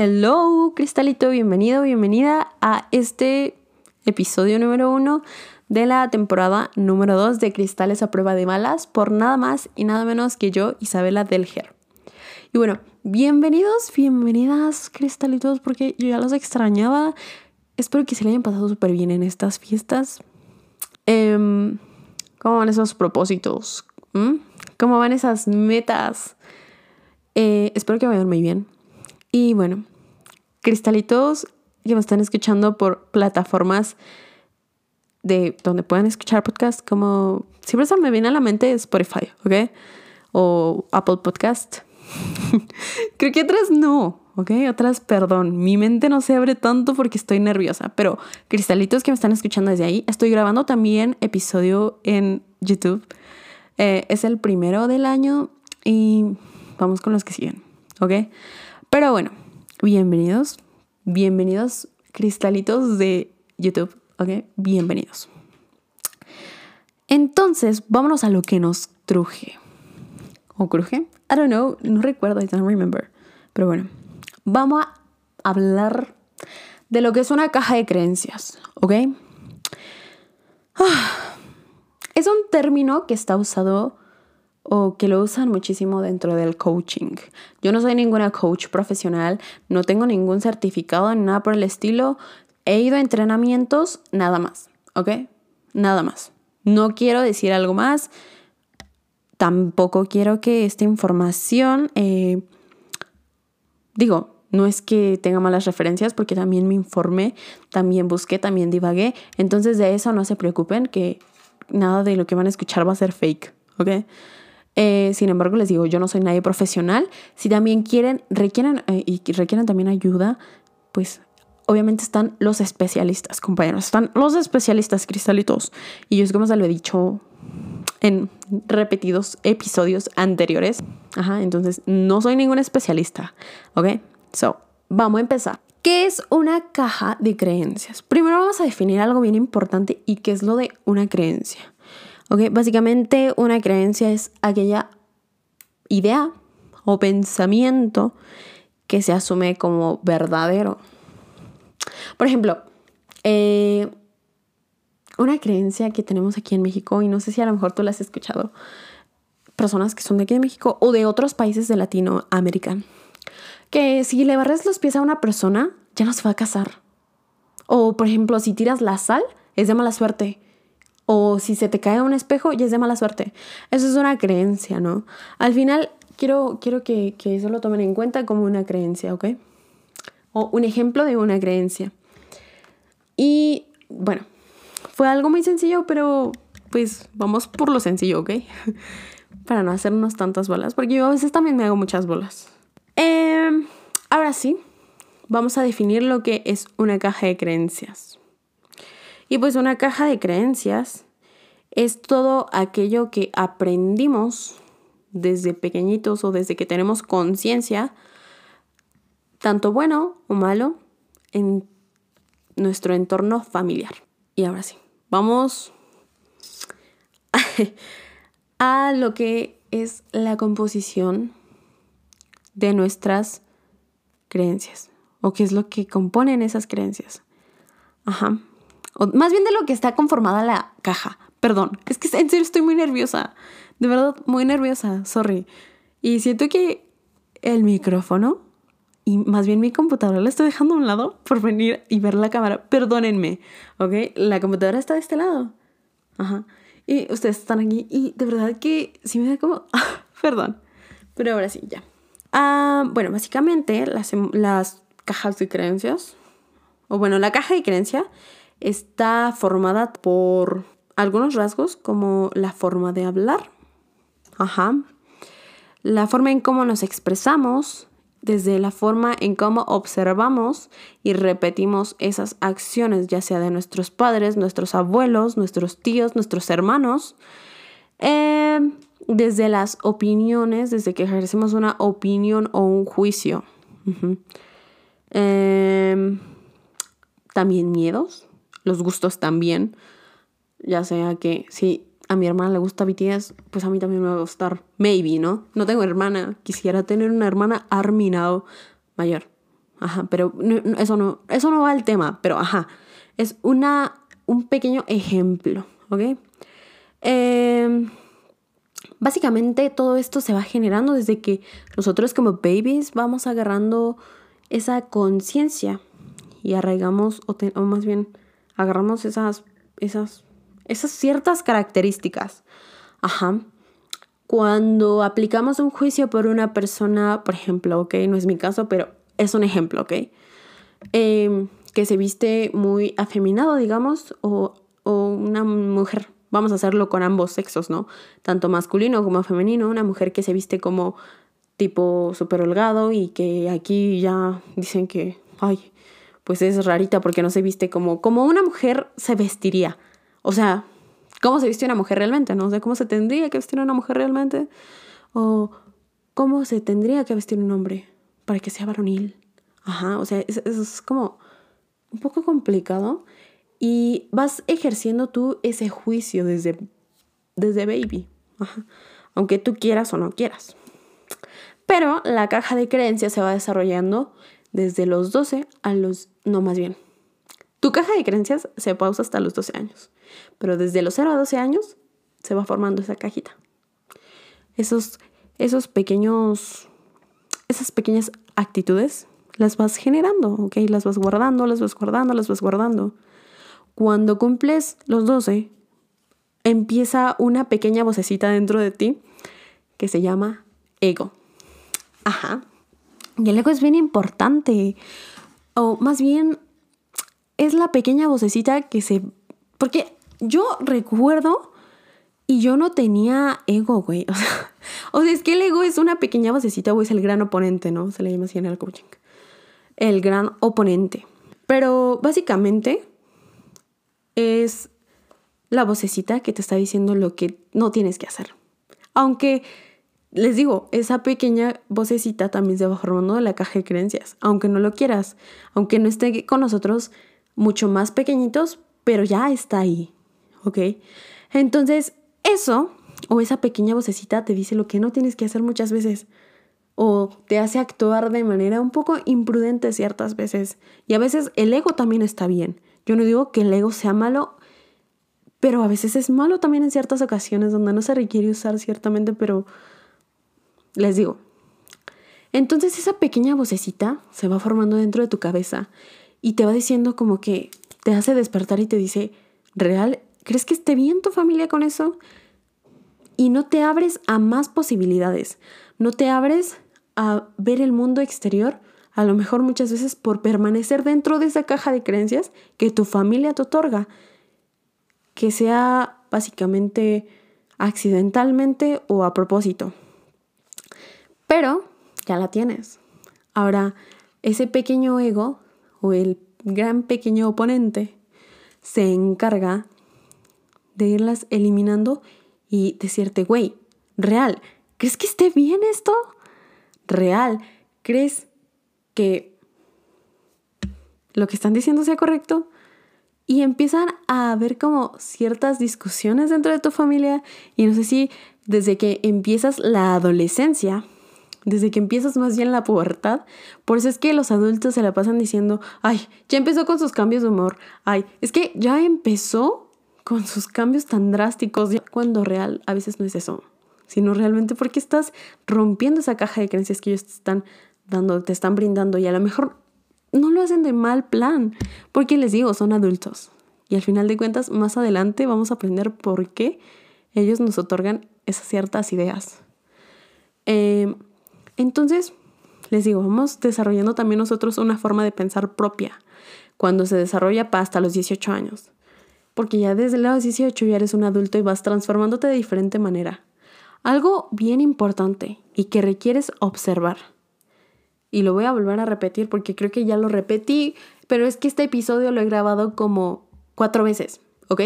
Hello, Cristalito, bienvenido, bienvenida a este episodio número uno de la temporada número dos de Cristales a prueba de balas por nada más y nada menos que yo, Isabela Delger. Y bueno, bienvenidos, bienvenidas, Cristalitos, porque yo ya los extrañaba. Espero que se le hayan pasado súper bien en estas fiestas. Em, ¿Cómo van esos propósitos? ¿Mm? ¿Cómo van esas metas? Eh, espero que vayan muy bien. Y bueno, cristalitos que me están escuchando por plataformas de donde puedan escuchar podcast, como siempre se me viene a la mente Spotify, ¿ok? O Apple Podcast. Creo que otras no, ¿ok? Otras, perdón, mi mente no se abre tanto porque estoy nerviosa, pero cristalitos que me están escuchando desde ahí, estoy grabando también episodio en YouTube. Eh, es el primero del año y vamos con los que siguen, ¿ok? Pero bueno, bienvenidos, bienvenidos cristalitos de YouTube, ¿ok? Bienvenidos. Entonces, vámonos a lo que nos truje. ¿O cruje? I don't know, no recuerdo, I don't remember. Pero bueno, vamos a hablar de lo que es una caja de creencias, ¿ok? Ah, es un término que está usado o que lo usan muchísimo dentro del coaching. Yo no soy ninguna coach profesional, no tengo ningún certificado ni nada por el estilo. He ido a entrenamientos, nada más, ¿ok? Nada más. No quiero decir algo más. Tampoco quiero que esta información, eh, digo, no es que tenga malas referencias porque también me informé, también busqué, también divagué. Entonces de eso no se preocupen que nada de lo que van a escuchar va a ser fake, ¿ok? Eh, sin embargo, les digo, yo no soy nadie profesional. Si también quieren, requieren eh, y requieren también ayuda, pues obviamente están los especialistas, compañeros. Están los especialistas cristalitos. Y yo es como se lo he dicho en repetidos episodios anteriores. Ajá, entonces no soy ningún especialista. ¿Ok? So, vamos a empezar. ¿Qué es una caja de creencias? Primero vamos a definir algo bien importante y qué es lo de una creencia. ¿Ok? Básicamente una creencia es aquella idea o pensamiento que se asume como verdadero. Por ejemplo, eh, una creencia que tenemos aquí en México, y no sé si a lo mejor tú la has escuchado, personas que son de aquí de México o de otros países de Latinoamérica, que si le barres los pies a una persona, ya no se va a casar. O, por ejemplo, si tiras la sal, es de mala suerte. O si se te cae un espejo, ya es de mala suerte. Eso es una creencia, ¿no? Al final, quiero, quiero que, que eso lo tomen en cuenta como una creencia, ¿ok? O un ejemplo de una creencia. Y bueno, fue algo muy sencillo, pero pues vamos por lo sencillo, ¿ok? Para no hacernos tantas bolas, porque yo a veces también me hago muchas bolas. Em, ahora sí, vamos a definir lo que es una caja de creencias. Y pues una caja de creencias es todo aquello que aprendimos desde pequeñitos o desde que tenemos conciencia, tanto bueno o malo, en nuestro entorno familiar. Y ahora sí, vamos a lo que es la composición de nuestras creencias o qué es lo que componen esas creencias. Ajá más bien de lo que está conformada la caja. Perdón, es que en serio estoy muy nerviosa. De verdad, muy nerviosa, sorry. Y siento que el micrófono y más bien mi computadora la estoy dejando a un lado por venir y ver la cámara. Perdónenme, ¿ok? La computadora está de este lado. Ajá. Y ustedes están aquí y de verdad que sí me da como... perdón. Pero ahora sí, ya. Ah, bueno, básicamente las, las cajas de creencias, o bueno, la caja de creencia está formada por algunos rasgos como la forma de hablar, ajá, la forma en cómo nos expresamos, desde la forma en cómo observamos y repetimos esas acciones, ya sea de nuestros padres, nuestros abuelos, nuestros tíos, nuestros hermanos, em, desde las opiniones, desde que ejercemos una opinión o un juicio. Em, también miedos, los gustos también. Ya sea que si a mi hermana le gusta BTS, pues a mí también me va a gustar. Maybe, ¿no? No tengo hermana. Quisiera tener una hermana Arminado mayor. Ajá, pero eso, no, eso no va al tema, pero ajá, es una, un pequeño ejemplo, ¿ok? Em, básicamente todo esto se va generando desde que nosotros como babies vamos agarrando esa conciencia y arraigamos, o, o, más bien agarramos esas, esas, esas ciertas características. Ajá. Cuando aplicamos un juicio por una persona, por ejemplo, ok, no es mi caso, pero es un ejemplo, ok, em, que se viste muy afeminado, digamos, o, o una mujer, vamos a hacerlo con ambos sexos, ¿no? Tanto masculino como femenino, una mujer que se viste como tipo súper holgado y que aquí ya dicen que, ay, pues es rarita porque no se viste como, como una mujer se vestiría. O sea, ¿cómo se viste una mujer realmente? No o sé cómo se tendría que vestir una mujer realmente. O cómo se tendría que vestir un hombre para que sea varonil. Ajá, o sea, es como un poco complicado. Y vas ejerciendo tú ese juicio desde, desde baby. Ajá. Aunque tú quieras o no quieras. Pero la caja de creencias se va desarrollando desde los 12 a los... No, más bien. Tu caja de creencias se pausa hasta los 12 años. Pero desde los 0 a 12 años se va formando esa cajita. Esos, esos pequeños... Esas pequeñas actitudes las vas generando, ¿ok? Las vas guardando, las vas guardando, las vas guardando. Cuando cumples los 12, empieza una pequeña vocecita dentro de ti que se llama ego. Ajá. Y el ego es bien importante. O más bien, es la pequeña vocecita que se... Porque yo recuerdo y yo no tenía ego, güey. O sea, es que el ego es una pequeña vocecita o es el gran oponente, ¿no? Se le llama así en el coaching. El gran oponente. Pero básicamente es la vocecita que te está diciendo lo que no tienes que hacer. Aunque les digo, esa pequeña vocecita también se va formando de la caja de creencias, aunque no lo quieras, aunque no esté con nosotros mucho más pequeñitos, pero ya está ahí, ¿ok? Entonces, eso o esa pequeña vocecita te dice lo que no tienes que hacer muchas veces o te hace actuar de manera un poco imprudente ciertas veces. Y a veces el ego también está bien. Yo no digo que el ego sea malo, pero a veces es malo también en ciertas ocasiones donde no se requiere usar ciertamente, pero les digo. Entonces esa pequeña vocecita se va formando dentro de tu cabeza y te va diciendo como que te hace despertar y te dice, real, ¿crees que esté bien tu familia con eso? Y no te abres a más posibilidades, no te abres a ver el mundo exterior, a lo mejor muchas veces por permanecer dentro de esa caja de creencias que tu familia te otorga, que sea básicamente accidentalmente o a propósito. Pero ya la tienes. Ahora, ese pequeño ego o el gran pequeño oponente se encarga de irlas eliminando y decirte, güey, real, ¿crees que esté bien esto? Real, ¿crees que lo que están diciendo sea correcto? Y empiezan a haber como ciertas discusiones dentro de tu familia y no sé si desde que empiezas la adolescencia, desde que empiezas más bien la pubertad. Por eso es que los adultos se la pasan diciendo, ay, ya empezó con sus cambios de humor, ay, es que ya empezó con sus cambios tan drásticos, cuando real a veces no es eso, sino realmente porque estás rompiendo esa caja de creencias que ellos te están dando, te están brindando y a lo mejor no lo hacen de mal plan, porque les digo, son adultos. Y al final de cuentas, más adelante vamos a aprender por qué ellos nos otorgan esas ciertas ideas. Eh, entonces, les digo, vamos desarrollando también nosotros una forma de pensar propia cuando se desarrolla hasta los 18 años. Porque ya desde los 18 ya eres un adulto y vas transformándote de diferente manera. Algo bien importante y que requieres observar. Y lo voy a volver a repetir porque creo que ya lo repetí, pero es que este episodio lo he grabado como cuatro veces, ¿ok?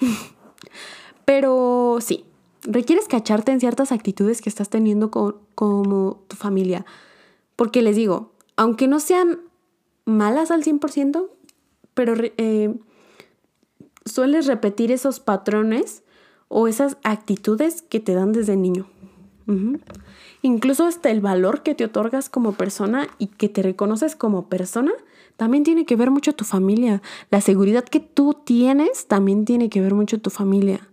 pero sí, requieres cacharte en ciertas actitudes que estás teniendo con, como tu familia. Porque les digo, aunque no sean malas al 100%, pero eh, sueles repetir esos patrones o esas actitudes que te dan desde niño. Incluso hasta el valor que te otorgas como persona y que te reconoces como persona, también tiene que ver mucho tu familia. La seguridad que tú tienes también tiene que ver mucho tu familia.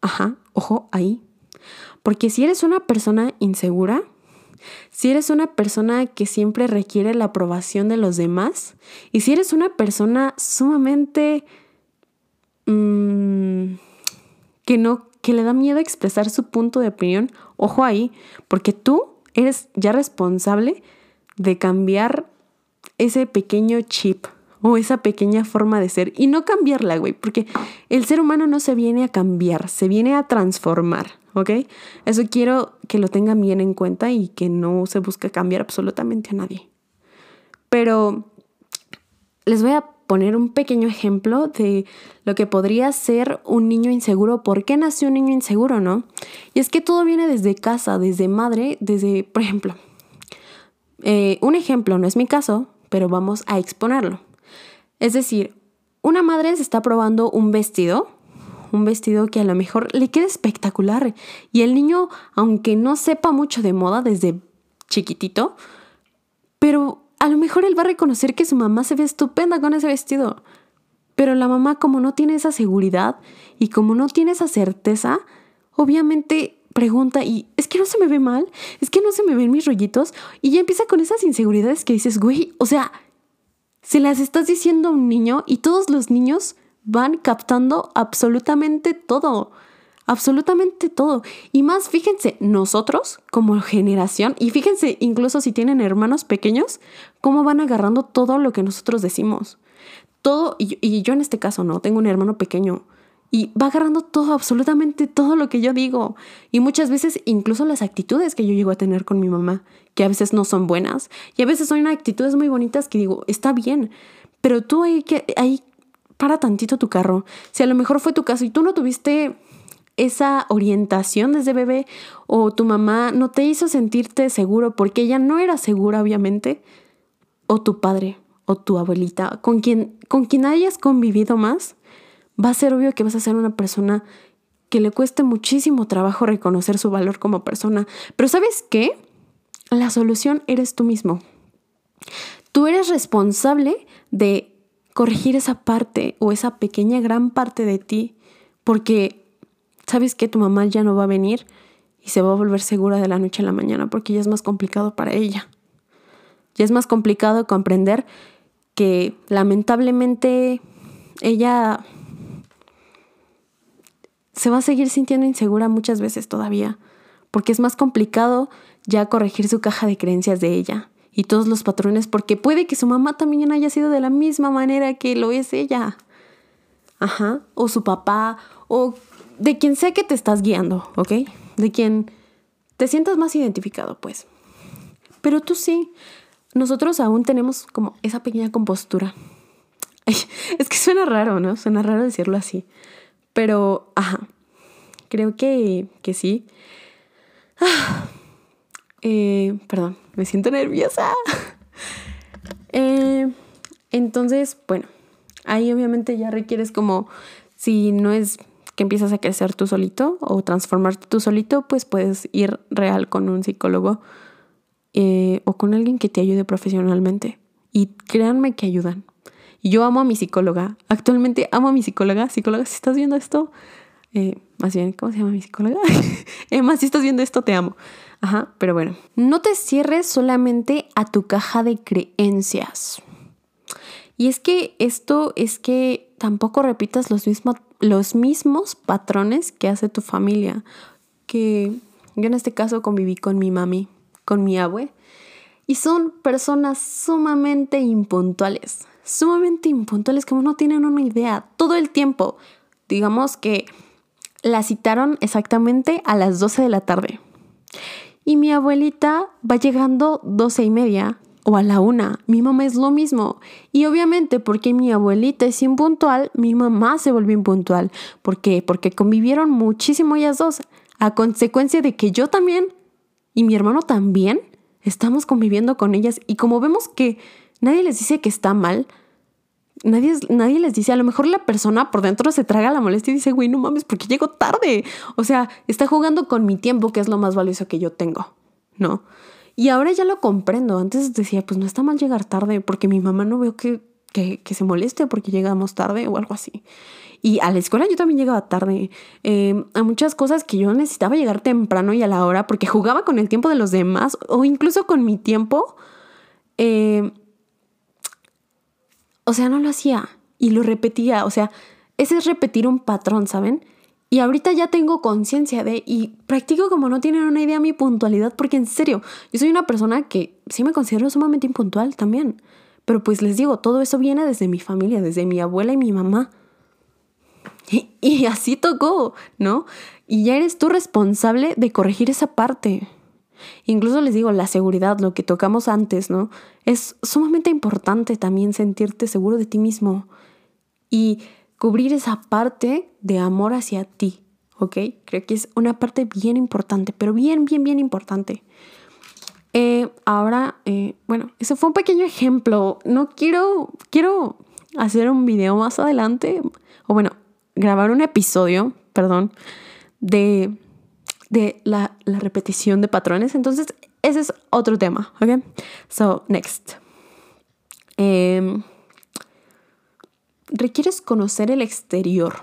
Ajá, ojo ahí. Porque si eres una persona insegura, si eres una persona que siempre requiere la aprobación de los demás, y si eres una persona sumamente... Mmm, que no, que le da miedo expresar su punto de opinión, ojo ahí, porque tú eres ya responsable de cambiar ese pequeño chip o esa pequeña forma de ser y no cambiarla, güey, porque el ser humano no se viene a cambiar, se viene a transformar, ¿ok? Eso quiero que lo tengan bien en cuenta y que no se busque cambiar absolutamente a nadie. Pero les voy a poner un pequeño ejemplo de lo que podría ser un niño inseguro, por qué nació un niño inseguro, ¿no? Y es que todo viene desde casa, desde madre, desde, por ejemplo, eh, un ejemplo, no es mi caso, pero vamos a exponerlo. Es decir, una madre se está probando un vestido, un vestido que a lo mejor le queda espectacular. Y el niño, aunque no sepa mucho de moda desde chiquitito, pero a lo mejor él va a reconocer que su mamá se ve estupenda con ese vestido. Pero la mamá como no tiene esa seguridad y como no tiene esa certeza, obviamente pregunta y es que no se me ve mal, es que no se me ven mis rollitos y ya empieza con esas inseguridades que dices, güey, o sea, se las estás diciendo a un niño y todos los niños van captando absolutamente todo absolutamente todo. Y más, fíjense, nosotros como generación, y fíjense incluso si tienen hermanos pequeños, cómo van agarrando todo lo que nosotros decimos. Todo, y, yo en este caso no, tengo un hermano pequeño. Y va agarrando todo, absolutamente todo lo que yo digo. Y muchas veces incluso las actitudes que yo llego a tener con mi mamá, que a veces no son buenas. Y a veces son actitudes muy bonitas que digo, está bien. Pero tú hay que, ahí para tantito tu carro. Si a lo mejor fue tu caso y tú no tuviste esa orientación desde bebé o tu mamá no te hizo sentirte seguro porque ella no era segura, obviamente, o tu padre o tu abuelita, con quien, con quien hayas convivido más, va a ser obvio que vas a ser una persona que le cueste muchísimo trabajo reconocer su valor como persona. Pero ¿sabes qué? La solución eres tú mismo. Tú eres responsable de corregir esa parte o esa pequeña gran parte de ti, porque sabes que tu mamá ya no va a venir y se va a volver segura de la noche a la mañana porque ya es más complicado para ella. Ya es más complicado comprender que lamentablemente ella se va a seguir sintiendo insegura muchas veces todavía, porque es más complicado ya corregir su caja de creencias de ella y todos los patrones, porque puede que su mamá también haya sido de la misma manera que lo es ella. Ajá, o su papá, o de quien sea que te estás guiando, ¿ok? De quien te sientas más identificado, pues. Pero tú sí, nosotros aún tenemos como esa pequeña compostura. es que suena raro, ¿no? Suena raro decirlo así. Pero, ajá, creo que, que sí. Eh, perdón, me siento nerviosa. Eh, entonces, bueno, ahí obviamente ya requieres como, si no es que empiezas a crecer tú solito o transformarte tú solito, pues puedes ir real con un psicólogo eh, o con alguien que te ayude profesionalmente. Y créanme que ayudan. Yo amo a mi psicóloga. Actualmente amo a mi psicóloga. Psicóloga, si estás viendo esto, eh, más bien, ¿cómo se llama mi psicóloga? Emma, si estás viendo esto, te amo. Ajá, pero bueno. No te cierres solamente a tu caja de creencias. Y es que esto es que tampoco repitas los mismos los mismos patrones que hace tu familia. Que yo en este caso conviví con mi mami, con mi abue, y son personas sumamente impuntuales, sumamente impuntuales, como no tienen una idea, todo el tiempo. Digamos que la citaron exactamente a las 12 de la tarde. Y mi abuelita va llegando 12 y media, o a la una. Mi mamá es lo mismo. Y obviamente porque mi abuelita es impuntual, mi mamá se volvió impuntual. ¿Por qué? Porque convivieron muchísimo ellas dos. A consecuencia de que yo también y mi hermano también estamos conviviendo con ellas. Y como vemos que nadie les dice que está mal, Nadie, nadie les dice, a lo mejor la persona por dentro se traga la molestia y dice, güey, no mames, ¿por qué llego tarde? O sea, está jugando con mi tiempo, que es lo más valioso que yo tengo, ¿no? Y ahora ya lo comprendo. Antes decía, pues no está mal llegar tarde, porque mi mamá no veo que, que, se moleste porque llegamos tarde o algo así. Y a la escuela yo también llegaba tarde. Em, a muchas cosas que yo necesitaba llegar temprano y a la hora porque jugaba con el tiempo de los demás o incluso con mi tiempo. Eh, o sea, no lo hacía y lo repetía. O sea, ese es repetir un patrón, ¿saben? Y ahorita ya tengo conciencia de, y practico como no tienen una idea mi puntualidad, porque en serio, yo soy una persona que sí me considero sumamente impuntual también. Pero pues les digo, todo eso viene desde mi familia, desde mi abuela y mi mamá. Y, y así tocó, ¿no? Y ya eres tú responsable de corregir esa parte. Incluso les digo, la seguridad, lo que tocamos antes, ¿no? Es sumamente importante también sentirte seguro de ti mismo y cubrir esa parte de amor hacia ti, ¿ok? Creo que es una parte bien importante, pero bien, bien, bien importante. Eh, ahora, eh, bueno, ese fue un pequeño ejemplo. No quiero, quiero hacer un video más adelante, o bueno, grabar un episodio, perdón, de de la, repetición de patrones. Entonces, ese es otro tema, ¿ok? So, next. Em, requieres conocer el exterior.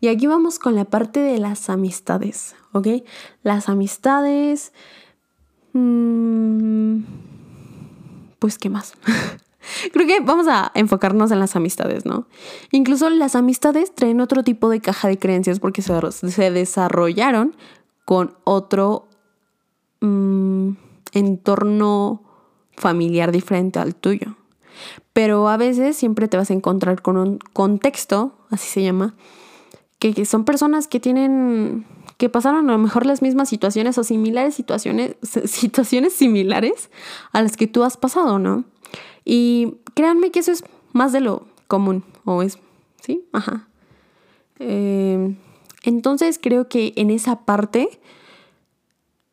Y aquí vamos con la parte de las amistades, ¿ok? Las amistades... Mm, pues, ¿qué más? Creo que vamos a enfocarnos en las amistades, ¿no? Incluso las amistades traen otro tipo de caja de creencias porque se, se desarrollaron con otro mm, entorno familiar diferente al tuyo. Pero a veces siempre te vas a encontrar con un contexto, así se llama, que, son personas que tienen, que pasaron a lo mejor las mismas situaciones o similares situaciones, situaciones similares a las que tú has pasado, ¿no? Y créanme que eso es más de lo común, o es, ¿sí? Ajá. Eh, entonces creo que en esa parte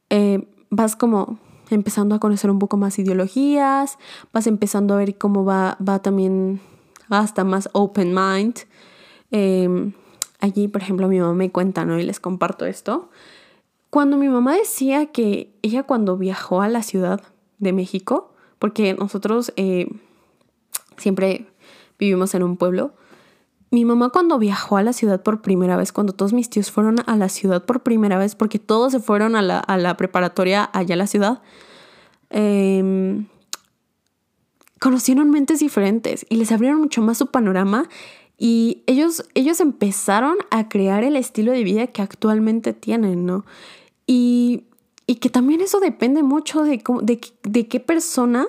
eh, vas como empezando a conocer un poco más ideologías, vas empezando a ver cómo va, va también hasta más open mind. Em, allí, por ejemplo, mi mamá me cuenta, ¿no? Y les comparto esto. Cuando mi mamá decía que ella cuando viajó a la Ciudad de México, porque nosotros eh, siempre vivimos en un pueblo, mi mamá cuando viajó a la ciudad por primera vez, cuando todos mis tíos fueron a la ciudad por primera vez, porque todos se fueron a la, preparatoria allá a la ciudad, em, conocieron mentes diferentes y les abrieron mucho más su panorama y ellos, ellos empezaron a crear el estilo de vida que actualmente tienen, ¿no? Y, que también eso depende mucho de, de, de qué persona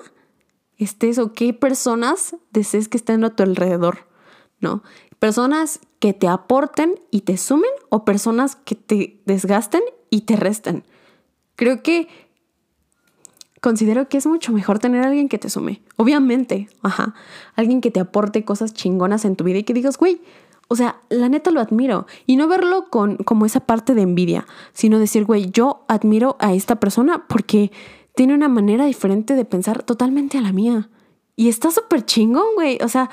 estés o qué personas desees que estén a tu alrededor, ¿no? Personas que te aporten y te sumen o personas que te desgasten y te resten. Creo que considero que es mucho mejor tener alguien que te sume. Obviamente, ajá. Alguien que te aporte cosas chingonas en tu vida y que digas, güey, o sea, la neta lo admiro. Y no verlo con como esa parte de envidia, sino decir, güey, yo admiro a esta persona porque tiene una manera diferente de pensar totalmente a la mía. Y está súper chingón, güey. O sea,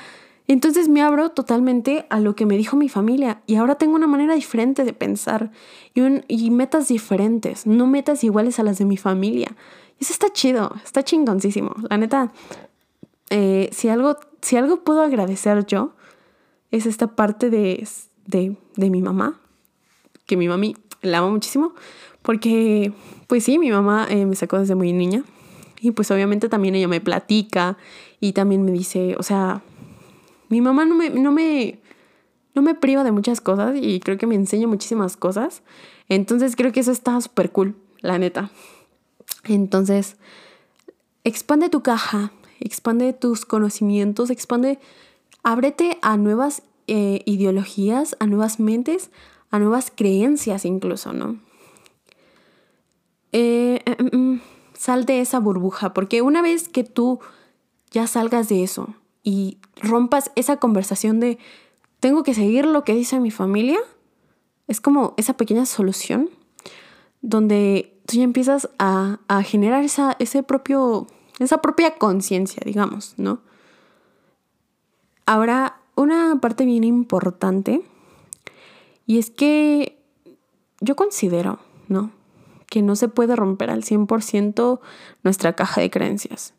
entonces me abro totalmente a lo que me dijo mi familia y ahora tengo una manera diferente de pensar y, metas diferentes, no metas iguales a las de mi familia. Y eso está chido, está chingoncísimo. La neta, eh, si, algo, si algo puedo agradecer yo, es esta parte de, de, mi mamá, que mi mami la amo muchísimo, porque pues sí, mi mamá eh, me sacó desde muy niña y pues obviamente también ella me platica y también me dice, o sea, mi mamá no me, no me, no me priva de muchas cosas y creo que me enseña muchísimas cosas. Entonces creo que eso está súper cool, la neta. Entonces, expande tu caja, expande tus conocimientos, expande, ábrete a nuevas eh, ideologías, a nuevas mentes, a nuevas creencias incluso, ¿no? Eh, eh, mm, mm, sal de esa burbuja, porque una vez que tú ya salgas de eso, y rompas esa conversación de tengo que seguir lo que dice mi familia, es como esa pequeña solución donde tú ya empiezas a, generar esa, ese propio, esa propia conciencia, digamos, ¿no? Ahora, una parte bien importante, y es que yo considero, ¿no? Que no se puede romper al 100% nuestra caja de creencias.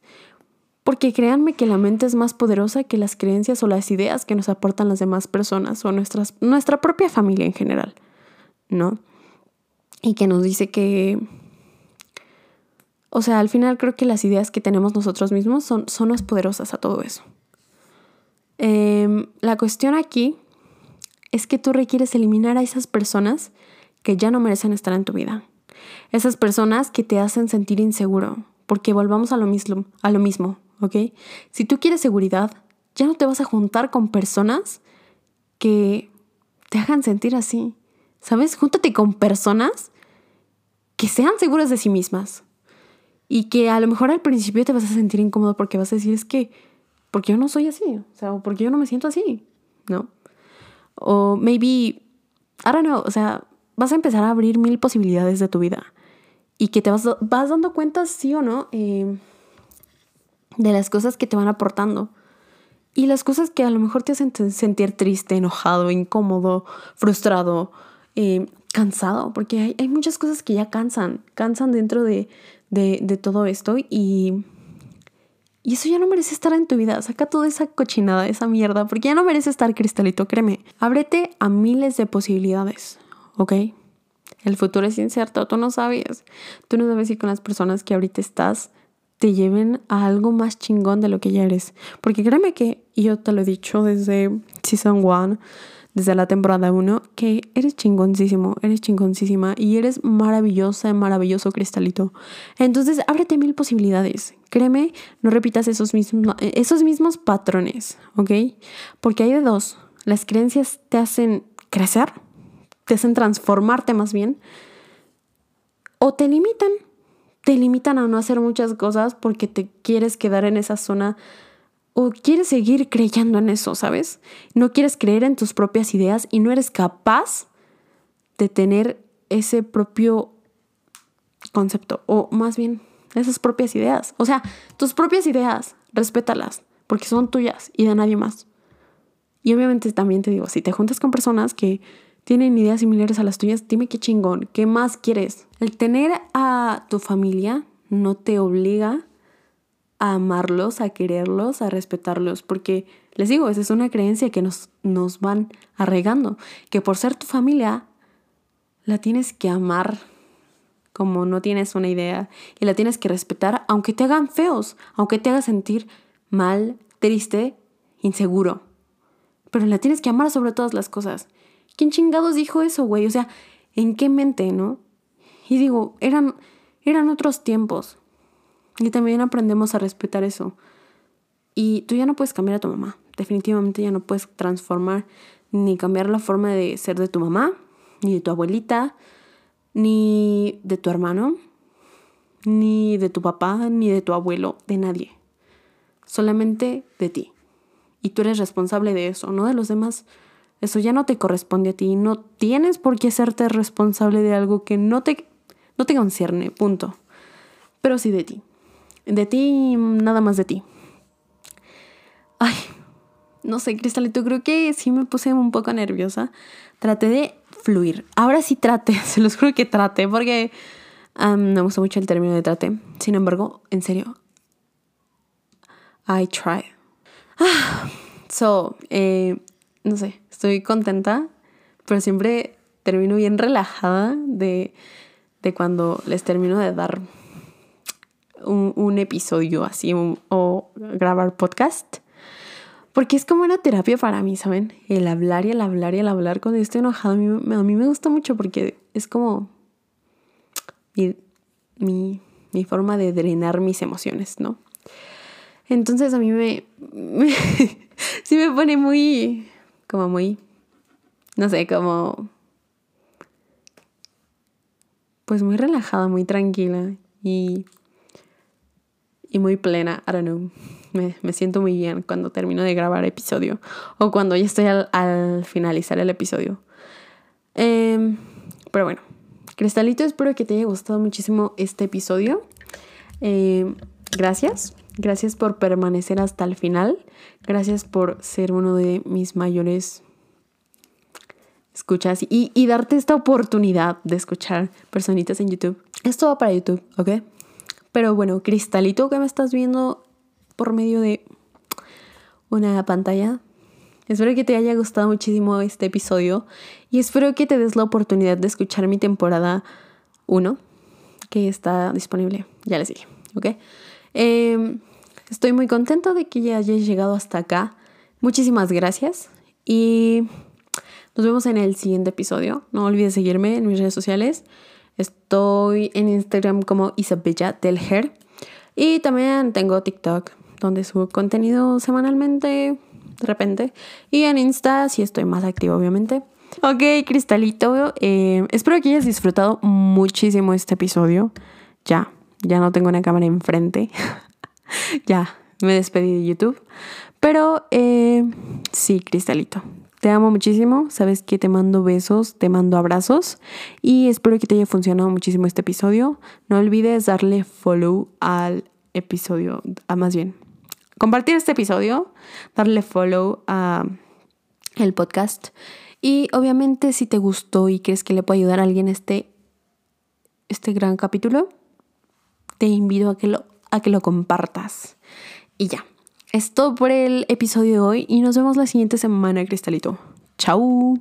Porque créanme que la mente es más poderosa que las creencias o las ideas que nos aportan las demás personas o nuestras, nuestra propia familia en general, ¿no? Y que nos dice que... O sea, al final creo que las ideas que tenemos nosotros mismos son, son más poderosas a todo eso. Em, la cuestión aquí es que tú requieres eliminar a esas personas que ya no merecen estar en tu vida. Esas personas que te hacen sentir inseguro, porque volvamos a lo mismo, a lo mismo, ¿ok? Si tú quieres seguridad, ya no te vas a juntar con personas que te hagan sentir así. ¿Sabes? Júntate con personas que sean seguras de sí mismas. Y que a lo mejor al principio te vas a sentir incómodo porque vas a decir, es que, porque yo no soy así, o sea, o porque yo no me siento así, ¿no? O maybe, I don't know, o sea, vas a empezar a abrir mil posibilidades de tu vida y que te vas, vas dando cuenta, sí o no, eh, de las cosas que te van aportando. Y las cosas que a lo mejor te hacen sentir triste, enojado, incómodo, frustrado, eh, cansado, porque hay, muchas cosas que ya cansan, cansan dentro de, de, todo esto y, y eso ya no merece estar en tu vida. Saca toda esa cochinada, esa mierda, porque ya no merece estar cristalito, créeme. Ábrete a miles de posibilidades, ¿ok? El futuro es incierto, tú no sabes. Tú no sabes si con las personas que ahorita estás te lleven a algo más chingón de lo que ya eres. Porque créeme que, yo te lo he dicho desde Season 1, desde la temporada 1, que eres chingoncísimo, eres chingoncísima y eres maravillosa, maravilloso cristalito. Entonces, ábrete mil posibilidades. Créeme, no repitas esos mismos, esos mismos patrones, ¿ok? Porque hay de dos. Las creencias te hacen crecer te hacen transformarte más bien, o te limitan, te limitan a no hacer muchas cosas porque te quieres quedar en esa zona o quieres seguir creyendo en eso, ¿sabes? No quieres creer en tus propias ideas y no eres capaz de tener ese propio concepto, o más bien esas propias ideas. O sea, tus propias ideas, respétalas, porque son tuyas y de nadie más. Y obviamente también te digo, si te juntas con personas que tienen ideas similares a las tuyas, dime qué chingón, ¿qué más quieres? El tener a tu familia no te obliga a amarlos, a quererlos, a respetarlos, porque les digo, esa es una creencia que nos, nos van arraigando, que por ser tu familia la tienes que amar como no tienes una idea y la tienes que respetar aunque te hagan feos, aunque te haga sentir mal, triste, inseguro. Pero la tienes que amar sobre todas las cosas. ¿Quién chingados dijo eso, güey? O sea, ¿en qué mente, no? Y digo, eran, eran otros tiempos. Y también aprendemos a respetar eso. Y tú ya no puedes cambiar a tu mamá. Definitivamente ya no puedes transformar ni cambiar la forma de ser de tu mamá, ni de tu abuelita, ni de tu hermano, ni de tu papá, ni de tu abuelo, de nadie. Solamente de ti. Y tú eres responsable de eso, no de los demás. Eso ya no te corresponde a ti. No tienes por qué hacerte responsable de algo que no te, no te concierne, punto. Pero sí de ti. De ti, nada más de ti. Ay, no sé, Cristalito, creo que sí me puse un poco nerviosa. Traté de fluir. Ahora sí trate, se los juro que trate, porque no me gusta mucho el término de trate. Sin embargo, en serio, I try. Ah, so, eh, no sé, estoy contenta, pero siempre termino bien relajada de, cuando les termino de dar un, episodio así o grabar podcast. Porque es como una terapia para mí, ¿saben? El hablar y el hablar y el hablar cuando estoy enojada. A mí, a mí me gusta mucho porque es como mi, mi, forma de drenar mis emociones, ¿no? Entonces a mí me sí me pone muy, como muy, no sé, como, pues muy relajada, muy tranquila y, y muy plena, I don't know. Me, siento muy bien cuando termino de grabar episodio o cuando ya estoy al, finalizar el episodio. Em, pero bueno, Cristalito, espero que te haya gustado muchísimo este episodio. Em, gracias, gracias por permanecer hasta el final. Gracias por ser uno de mis mayores escuchas y, y darte esta oportunidad de escuchar personitas en YouTube. Esto va para YouTube, ¿ok? Pero bueno, Cristalito que me estás viendo por medio de una pantalla. Espero que te haya gustado muchísimo este episodio y espero que te des la oportunidad de escuchar mi temporada 1 que está disponible. Ya les dije, ¿ok? Em, estoy muy contenta de que ya hayas llegado hasta acá. Muchísimas gracias y nos vemos en el siguiente episodio. No olvides seguirme en mis redes sociales. Estoy en Instagram como Isabella del Y también tengo TikTok, donde subo contenido semanalmente, de repente. Y en Insta sí estoy más activo, obviamente. Ok, Cristalito, eh, espero que hayas disfrutado muchísimo este episodio. Ya, ya no tengo una cámara enfrente. ya, me despedí de YouTube. Pero eh, sí, Cristalito, te amo muchísimo, sabes que te mando besos, te mando abrazos y espero que te haya funcionado muchísimo este episodio. No olvides darle follow al episodio, a ah, más bien, compartir este episodio, darle follow a el podcast y obviamente si te gustó y crees que le puede ayudar a alguien este, este gran capítulo, te invito a que lo, a que lo compartas. Y ya. Es todo por el episodio de hoy y nos vemos la siguiente semana, Cristalito. Chao.